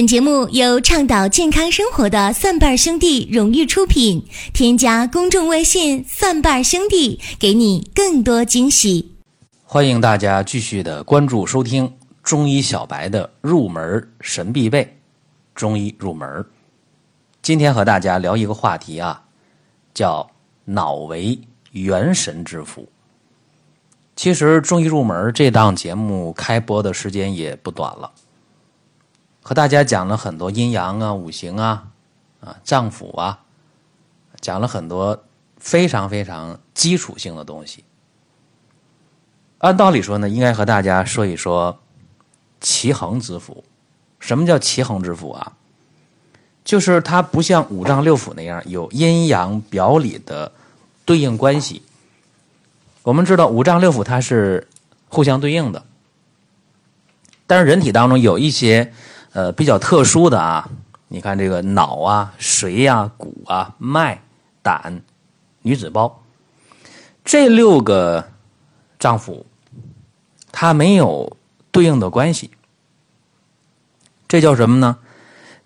本节目由倡导健康生活的蒜瓣兄弟荣誉出品。添加公众微信“蒜瓣兄弟”，给你更多惊喜。欢迎大家继续的关注收听中医小白的入门神必备，中医入门。今天和大家聊一个话题啊，叫脑为元神之府。其实中医入门这档节目开播的时间也不短了。和大家讲了很多阴阳啊、五行啊、啊脏腑啊，讲了很多非常非常基础性的东西。按道理说呢，应该和大家说一说奇恒之腑。什么叫奇恒之腑啊？就是它不像五脏六腑那样有阴阳表里的对应关系。我们知道五脏六腑它是互相对应的，但是人体当中有一些。呃，比较特殊的啊，你看这个脑啊、髓呀、骨啊、脉、胆、女子胞，这六个脏腑，它没有对应的关系，这叫什么呢？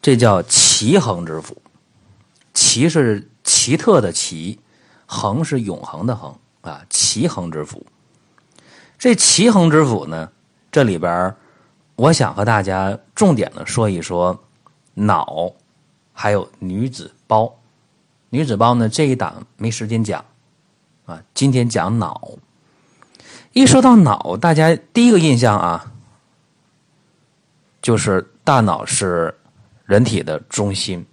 这叫奇恒之腑。奇是奇特的奇，恒是永恒的恒啊，奇恒之腑。这奇恒之腑呢，这里边我想和大家重点的说一说脑，还有女子胞。女子胞呢这一档没时间讲啊，今天讲脑。一说到脑，大家第一个印象啊，就是大脑是人体的中心，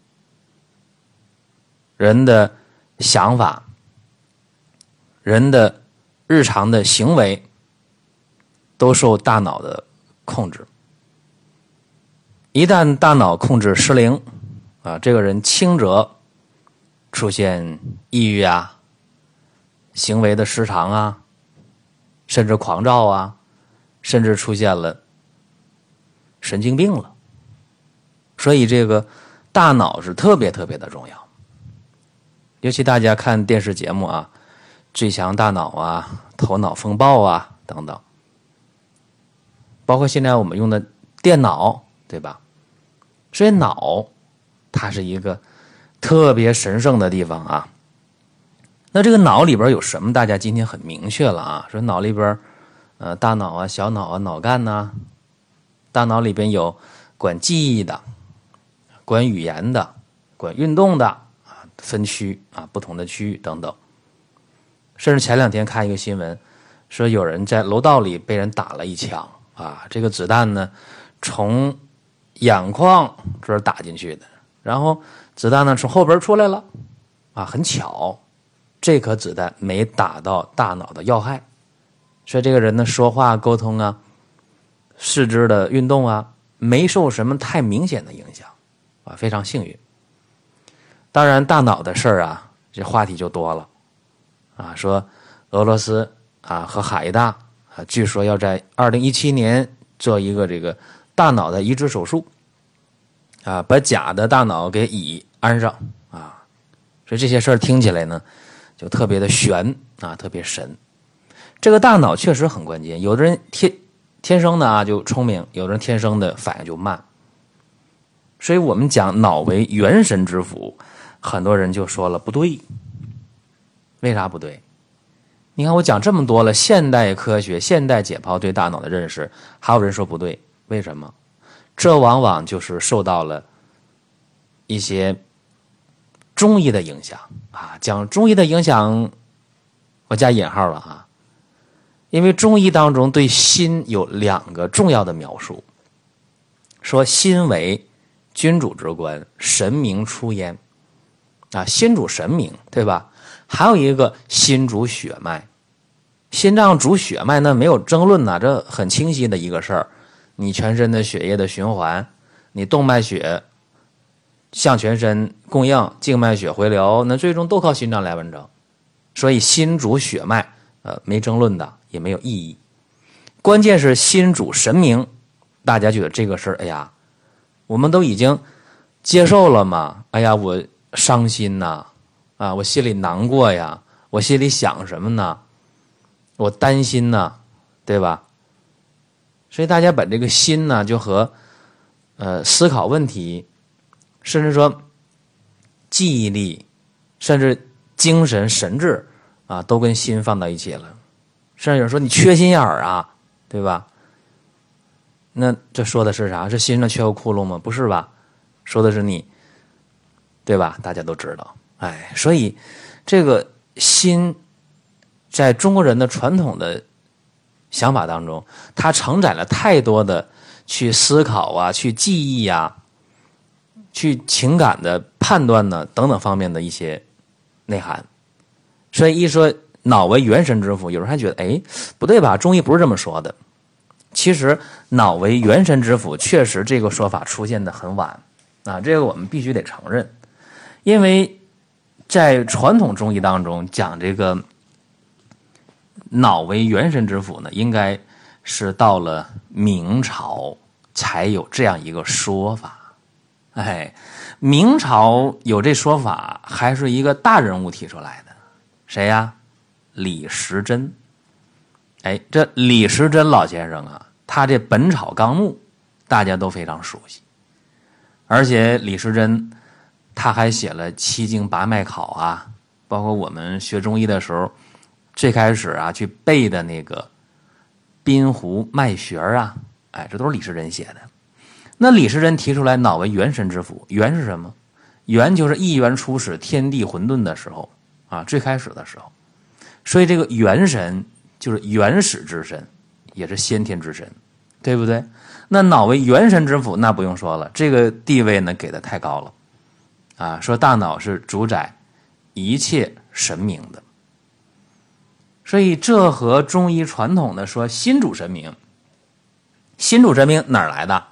人的想法、人的日常的行为都受大脑的控制。一旦大脑控制失灵，啊，这个人轻则出现抑郁啊，行为的失常啊，甚至狂躁啊，甚至出现了神经病了。所以，这个大脑是特别特别的重要。尤其大家看电视节目啊，《最强大脑》啊，《头脑风暴》啊等等，包括现在我们用的电脑。对吧？所以脑，它是一个特别神圣的地方啊。那这个脑里边有什么？大家今天很明确了啊。说脑里边，呃，大脑啊、小脑啊、脑干呐，大脑里边有管记忆的、管语言的、管运动的啊，分区啊，不同的区域等等。甚至前两天看一个新闻，说有人在楼道里被人打了一枪啊，这个子弹呢，从眼眶这儿打进去的，然后子弹呢从后边出来了，啊，很巧，这颗子弹没打到大脑的要害，所以这个人呢说话沟通啊，四肢的运动啊，没受什么太明显的影响，啊，非常幸运。当然，大脑的事儿啊，这话题就多了，啊，说俄罗斯啊和海大啊，据说要在二零一七年做一个这个。大脑的移植手术，啊，把假的大脑给乙安上啊，所以这些事儿听起来呢，就特别的玄啊，特别神。这个大脑确实很关键，有的人天天生的啊就聪明，有的人天生的反应就慢。所以我们讲脑为元神之府，很多人就说了不对，为啥不对？你看我讲这么多了，现代科学、现代解剖对大脑的认识，还有人说不对。为什么？这往往就是受到了一些中医的影响啊。讲中医的影响，我加引号了啊。因为中医当中对心有两个重要的描述，说心为君主之官，神明出焉啊。心主神明，对吧？还有一个心主血脉，心脏主血脉，那没有争论呐，这很清晰的一个事儿。你全身的血液的循环，你动脉血向全身供应，静脉血回流，那最终都靠心脏来完成。所以心主血脉，呃，没争论的，也没有意义。关键是心主神明，大家觉得这个事儿，哎呀，我们都已经接受了嘛？哎呀，我伤心呐，啊，我心里难过呀，我心里想什么呢？我担心呢，对吧？所以大家把这个心呢，就和呃思考问题，甚至说记忆力，甚至精神神智啊，都跟心放到一起了。甚至有人说你缺心眼儿啊，对吧？那这说的是啥？是心上缺个窟窿吗？不是吧？说的是你，对吧？大家都知道，哎，所以这个心在中国人的传统的想法当中，它承载了太多的去思考啊、去记忆呀、去情感的判断呢等等方面的一些内涵。所以一说脑为元神之府，有人还觉得哎不对吧？中医不是这么说的。其实脑为元神之府，确实这个说法出现的很晚啊，这个我们必须得承认，因为在传统中医当中讲这个脑为元神之府呢，应该是到了明朝才有这样一个说法。哎，明朝有这说法，还是一个大人物提出来的，谁呀？李时珍。哎，这李时珍老先生啊，他这《本草纲目》大家都非常熟悉，而且李时珍他还写了《七经八脉考》啊，包括我们学中医的时候，最开始啊去背的那个《滨湖脉穴》啊，哎，这都是李时珍写的。那李时珍提出来，脑为元神之府，元是什么？元就是一元初始，天地混沌的时候啊，最开始的时候，所以这个元神。就是原始之神，也是先天之神，对不对？那脑为元神之府，那不用说了，这个地位呢给的太高了，啊，说大脑是主宰一切神明的，所以这和中医传统的说心主神明，心主神明哪儿来的？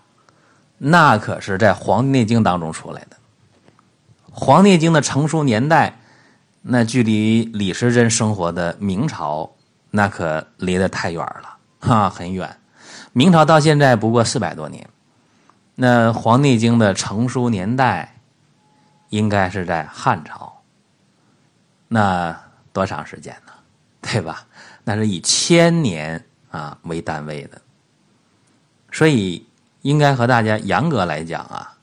那可是在《黄帝内经》当中出来的，《黄帝内经》的成书年代，那距离李时珍生活的明朝。那可离得太远了，哈，很远。明朝到现在不过四百多年，那《黄帝内经》的成书年代应该是在汉朝。那多长时间呢？对吧？那是以千年啊为单位的，所以应该和大家严格来讲啊，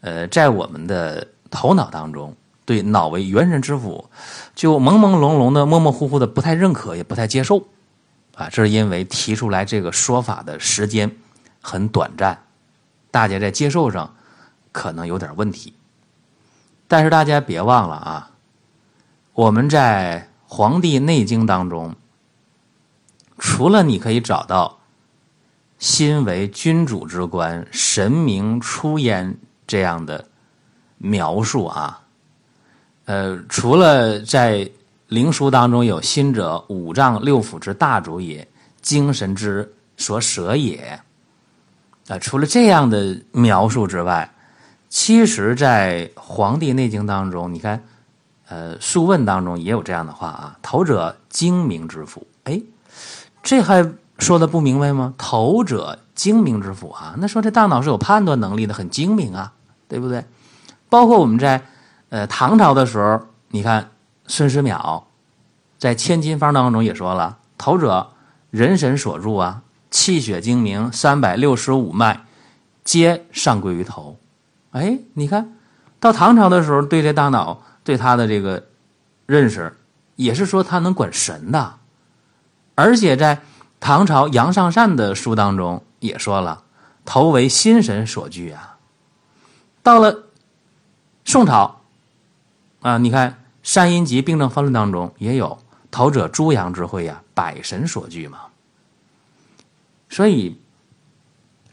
呃，在我们的头脑当中。对脑为元神之府，就朦朦胧胧的、模模糊糊的，不太认可，也不太接受，啊，这是因为提出来这个说法的时间很短暂，大家在接受上可能有点问题。但是大家别忘了啊，我们在《黄帝内经》当中，除了你可以找到“心为君主之官，神明出焉”这样的描述啊。呃，除了在灵书当中有“心者，五脏六腑之大主也，精神之所舍也”，啊，除了这样的描述之外，其实，在《黄帝内经》当中，你看，呃，《素问》当中也有这样的话啊：“头者，精明之府。”哎，这还说的不明白吗？“头者，精明之府啊，那说这大脑是有判断能力的，很精明啊，对不对？包括我们在。呃，唐朝的时候，你看孙思邈在《千金方》当中也说了：“头者，人神所入啊，气血精明，三百六十五脉皆上归于头。”哎，你看到唐朝的时候，对这大脑对他的这个认识，也是说他能管神的，而且在唐朝杨尚善的书当中也说了：“头为心神所居啊。”到了宋朝。啊，你看《山阴集病症方论》当中也有“头者，诸阳之会呀，百神所居嘛。”所以，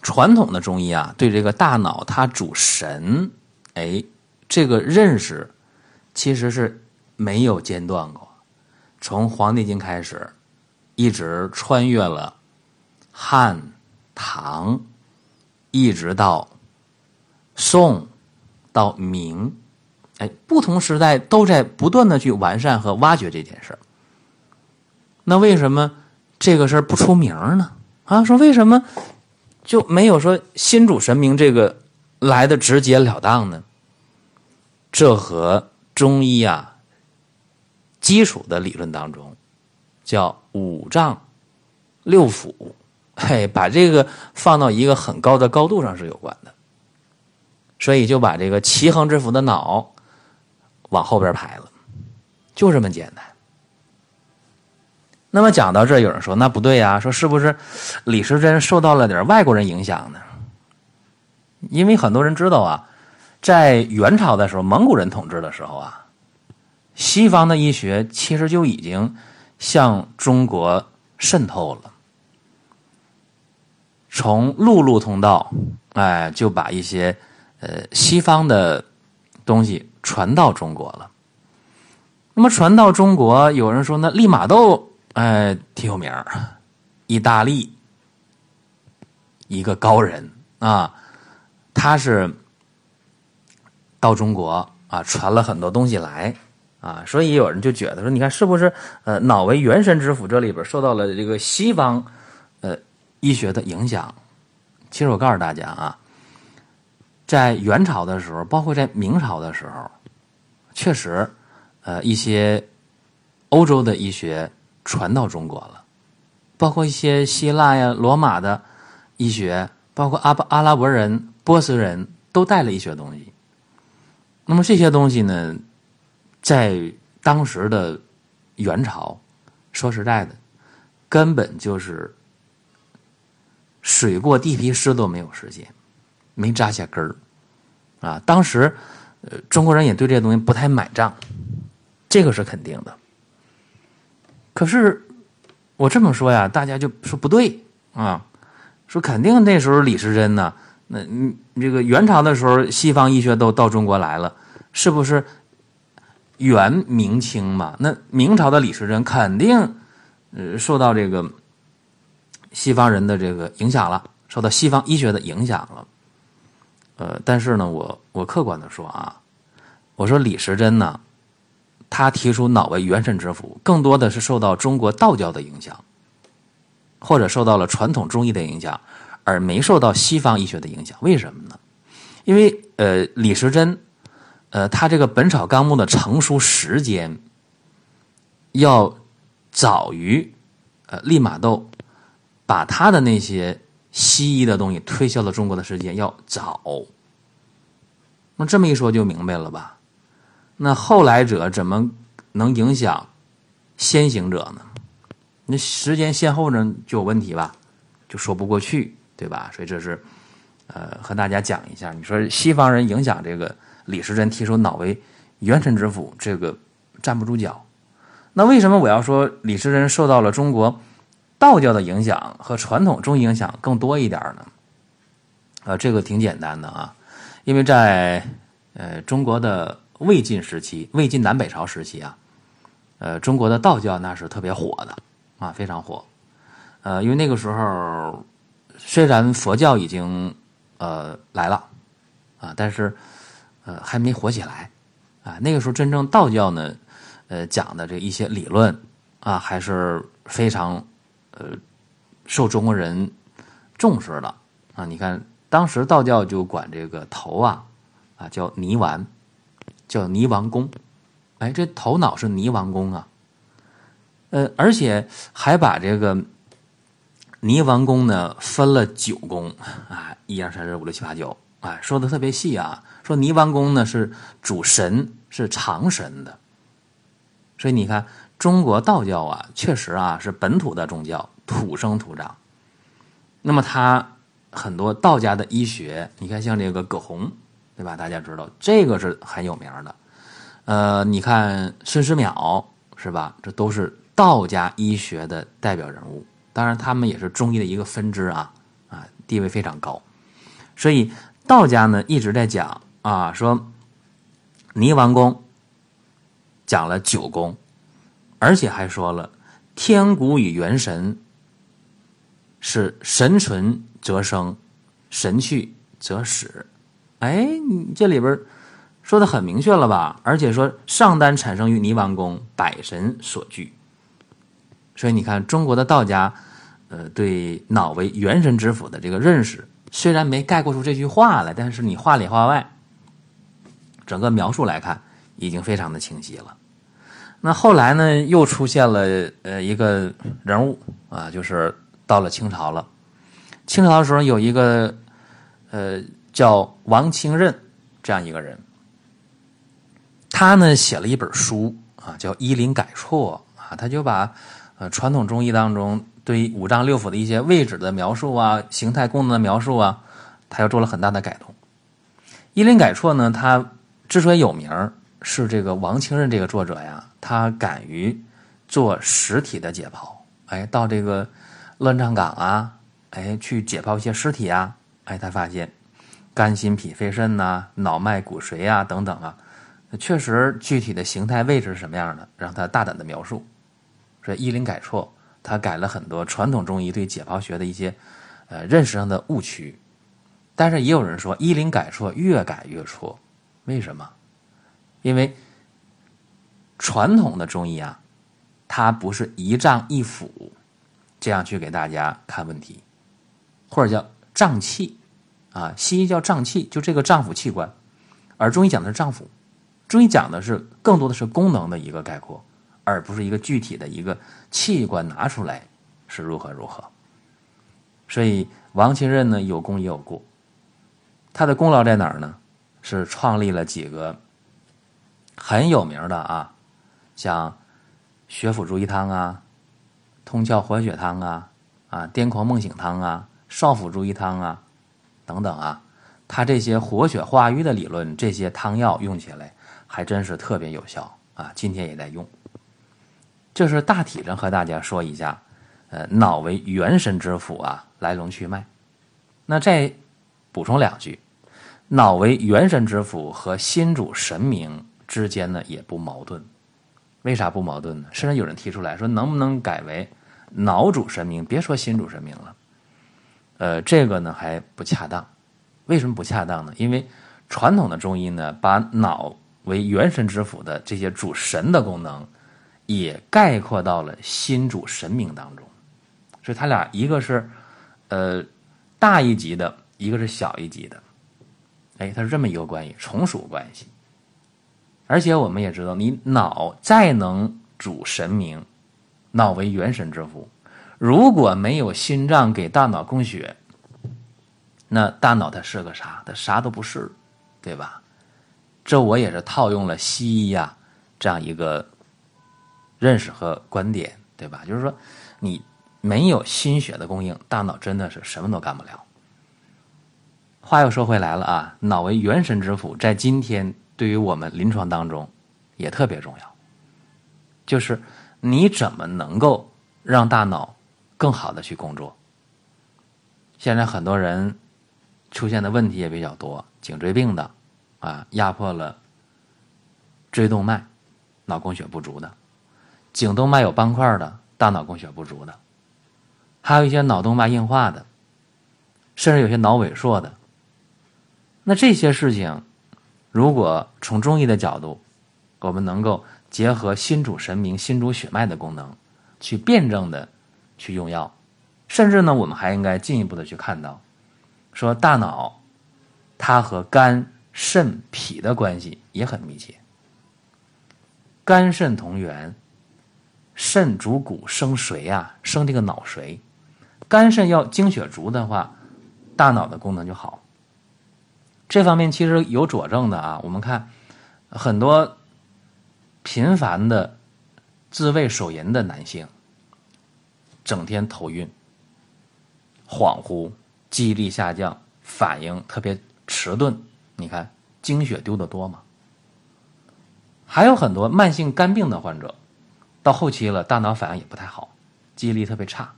传统的中医啊，对这个大脑它主神，哎，这个认识其实是没有间断过。从《黄帝经》开始，一直穿越了汉、唐，一直到宋，到明。哎，不同时代都在不断的去完善和挖掘这件事。那为什么这个事不出名呢？啊，说为什么就没有说心主神明这个来的直截了当呢？这和中医啊基础的理论当中叫五脏六腑，嘿，把这个放到一个很高的高度上是有关的。所以就把这个齐恒之府的脑往后边排了，就这么简单。那么讲到这，有人说那不对呀，说是不是李时珍受到了点外国人影响呢？因为很多人知道啊，在元朝的时候，蒙古人统治的时候啊，西方的医学其实就已经向中国渗透了，从陆路通道，哎，就把一些呃西方的东西传到中国了。那么传到中国，有人说那利玛窦，哎，挺有名儿意大利一个高人啊。他是到中国啊，传了很多东西来啊，所以有人就觉得说，你看是不是呃，脑为元神之府这里边受到了这个西方呃医学的影响？其实我告诉大家啊，在元朝的时候，包括在明朝的时候，确实呃一些欧洲的医学传到中国了，包括一些希腊呀、罗马的医学，包括阿巴阿拉伯人。波斯人都带了一些东西，那么这些东西呢，在当时的元朝，说实在的，根本就是水过地皮湿都没有实现，没扎下根儿啊。当时，呃，中国人也对这些东西不太买账，这个是肯定的。可是我这么说呀，大家就说不对啊，说肯定那时候李时珍呢。那你这个元朝的时候，西方医学都到中国来了，是不是元明清嘛？那明朝的李时珍肯定呃受到这个西方人的这个影响了，受到西方医学的影响了。呃，但是呢，我我客观的说啊，我说李时珍呢，他提出脑为元神之府，更多的是受到中国道教的影响，或者受到了传统中医的影响。而没受到西方医学的影响，为什么呢？因为呃，李时珍，呃，他这个《本草纲目》的成书时间要早于呃利玛窦把他的那些西医的东西推销到中国的时间要早。那这么一说就明白了吧？那后来者怎么能影响先行者呢？那时间先后呢就有问题吧？就说不过去。对吧？所以这是，呃，和大家讲一下。你说西方人影响这个李时珍提出脑为元神之府，这个站不住脚。那为什么我要说李时珍受到了中国道教的影响和传统中医影响更多一点呢？呃，这个挺简单的啊，因为在呃中国的魏晋时期，魏晋南北朝时期啊，呃，中国的道教那是特别火的啊，非常火。呃，因为那个时候。虽然佛教已经呃来了啊，但是呃还没火起来啊。那个时候真正道教呢，呃讲的这一些理论啊，还是非常呃受中国人重视的啊。你看当时道教就管这个头啊啊叫泥丸，叫泥丸宫，哎，这头脑是泥丸宫啊，呃，而且还把这个。泥丸宫呢分了九宫啊，一二三四五六七八九，哎，说的特别细啊。说泥丸宫呢是主神，是长神的。所以你看，中国道教啊，确实啊是本土的宗教，土生土长。那么它很多道家的医学，你看像这个葛洪，对吧？大家知道这个是很有名的。呃，你看孙思邈是吧？这都是道家医学的代表人物。当然，他们也是中医的一个分支啊，啊，地位非常高。所以道家呢一直在讲啊，说泥丸宫讲了九宫，而且还说了天谷与元神是神存则生，神去则死。哎，你这里边说的很明确了吧？而且说上丹产生于泥丸宫，百神所聚。所以你看，中国的道家，呃，对脑为元神之府的这个认识，虽然没概括出这句话来，但是你话里话外，整个描述来看，已经非常的清晰了。那后来呢，又出现了呃一个人物啊，就是到了清朝了。清朝的时候有一个呃叫王清任这样一个人，他呢写了一本书啊，叫《医林改错》啊，他就把呃传统中医当中对五脏六腑的一些位置的描述啊、形态功能的描述啊，他又做了很大的改动。《医林改错》呢，他之所以有名，是这个王清任这个作者呀，他敢于做实体的解剖，哎，到这个乱葬岗啊，哎，去解剖一些尸体啊，哎，他发现。肝、心、脾、肺、肾呐，脑脉、骨髓啊，等等啊，确实具体的形态位置是什么样的，让他大胆的描述。说医林改错，他改了很多传统中医对解剖学的一些呃认识上的误区。但是也有人说，医林改错越改越错，为什么？因为传统的中医啊，它不是一脏一腑这样去给大家看问题，或者叫脏器。啊，西医叫脏器，就这个脏腑器官，而中医讲的是脏腑，中医讲的是更多的是功能的一个概括，而不是一个具体的一个器官拿出来是如何如何。所以王清任呢有功也有过，他的功劳在哪儿呢？是创立了几个很有名的啊，像血府逐瘀汤啊、通窍活血汤啊、啊癫狂梦醒汤啊、少府逐瘀汤啊。等等啊，他这些活血化瘀的理论，这些汤药用起来还真是特别有效啊！今天也在用。就是大体上和大家说一下，呃，脑为元神之府啊，来龙去脉。那再补充两句，脑为元神之府和心主神明之间呢也不矛盾。为啥不矛盾呢？甚至有人提出来说，能不能改为脑主神明？别说心主神明了。呃，这个呢还不恰当，为什么不恰当呢？因为传统的中医呢，把脑为元神之府的这些主神的功能，也概括到了心主神明当中，所以它俩一个是呃大一级的，一个是小一级的，哎，它是这么一个关系，从属关系。而且我们也知道，你脑再能主神明，脑为元神之府。如果没有心脏给大脑供血，那大脑它是个啥？它啥都不是，对吧？这我也是套用了西医呀这样一个认识和观点，对吧？就是说，你没有心血的供应，大脑真的是什么都干不了。话又说回来了啊，脑为元神之府，在今天对于我们临床当中也特别重要，就是你怎么能够让大脑。更好的去工作。现在很多人出现的问题也比较多，颈椎病的啊，压迫了椎动脉，脑供血不足的；颈动脉有斑块的，大脑供血不足的；还有一些脑动脉硬化的，甚至有些脑萎缩的。那这些事情，如果从中医的角度，我们能够结合心主神明、心主血脉的功能，去辩证的。去用药，甚至呢，我们还应该进一步的去看到，说大脑它和肝、肾、脾的关系也很密切。肝肾同源，肾主骨生髓啊，生这个脑髓。肝肾要精血足的话，大脑的功能就好。这方面其实有佐证的啊，我们看很多频繁的自慰手淫的男性。整天头晕、恍惚、记忆力下降、反应特别迟钝，你看精血丢的多吗？还有很多慢性肝病的患者，到后期了，大脑反应也不太好，记忆力特别差。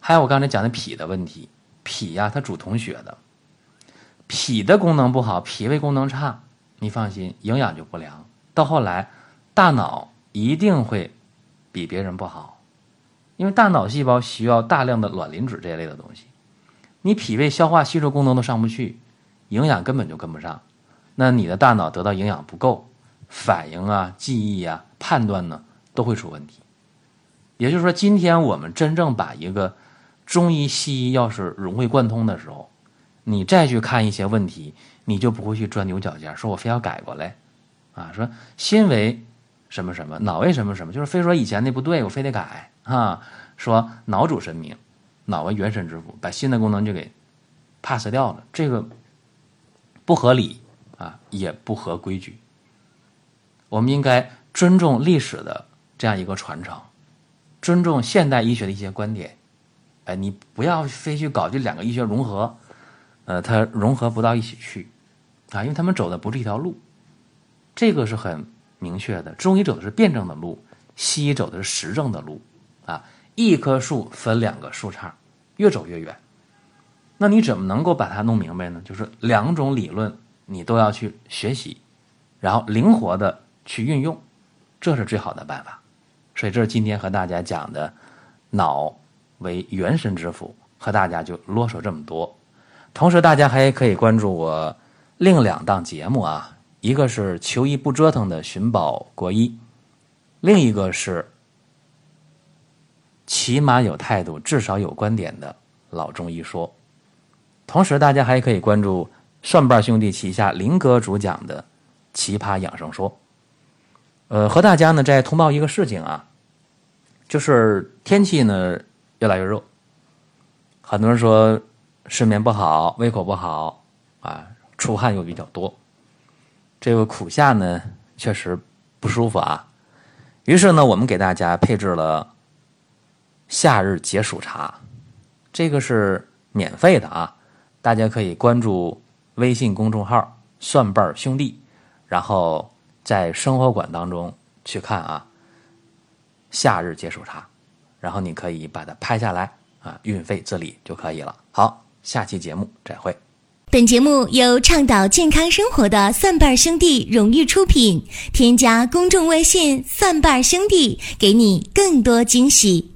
还有我刚才讲的脾的问题，脾呀，它主同血的，脾的功能不好，脾胃功能差，你放心，营养就不良，到后来大脑一定会比别人不好。因为大脑细胞需要大量的卵磷脂这一类的东西，你脾胃消化吸收功能都上不去，营养根本就跟不上，那你的大脑得到营养不够，反应啊、记忆啊、判断呢都会出问题。也就是说，今天我们真正把一个中医西医要是融会贯通的时候，你再去看一些问题，你就不会去钻牛角尖，说我非要改过来，啊，说心为什么什么，脑为什么什么，就是非说以前那不对，我非得改。啊，说脑主神明，脑为元神之府，把心的功能就给 pass 掉了，这个不合理啊，也不合规矩。我们应该尊重历史的这样一个传承，尊重现代医学的一些观点。哎，你不要非去搞这两个医学融合，呃，它融合不到一起去啊，因为他们走的不是一条路。这个是很明确的，中医走的是辩证的路，西医走的是实证的路啊。一棵树分两个树杈，越走越远。那你怎么能够把它弄明白呢？就是两种理论你都要去学习，然后灵活的去运用，这是最好的办法。所以这是今天和大家讲的脑为元神之府，和大家就啰嗦这么多。同时，大家还可以关注我另两档节目啊。一个是求医不折腾的寻宝国医，另一个是起码有态度，至少有观点的老中医说。同时，大家还可以关注蒜瓣兄弟旗下林哥主讲的《奇葩养生说》。呃，和大家呢再通报一个事情啊，就是天气呢越来越热，很多人说睡眠不好，胃口不好啊，出汗又比较多。这个苦夏呢，确实不舒服啊。于是呢，我们给大家配置了夏日解暑茶，这个是免费的啊。大家可以关注微信公众号“蒜瓣兄弟”，然后在生活馆当中去看啊。夏日解暑茶，然后你可以把它拍下来啊，运费自理就可以了。好，下期节目再会。本节目由倡导健康生活的蒜瓣兄弟荣誉出品。添加公众微信“蒜瓣兄弟”，给你更多惊喜。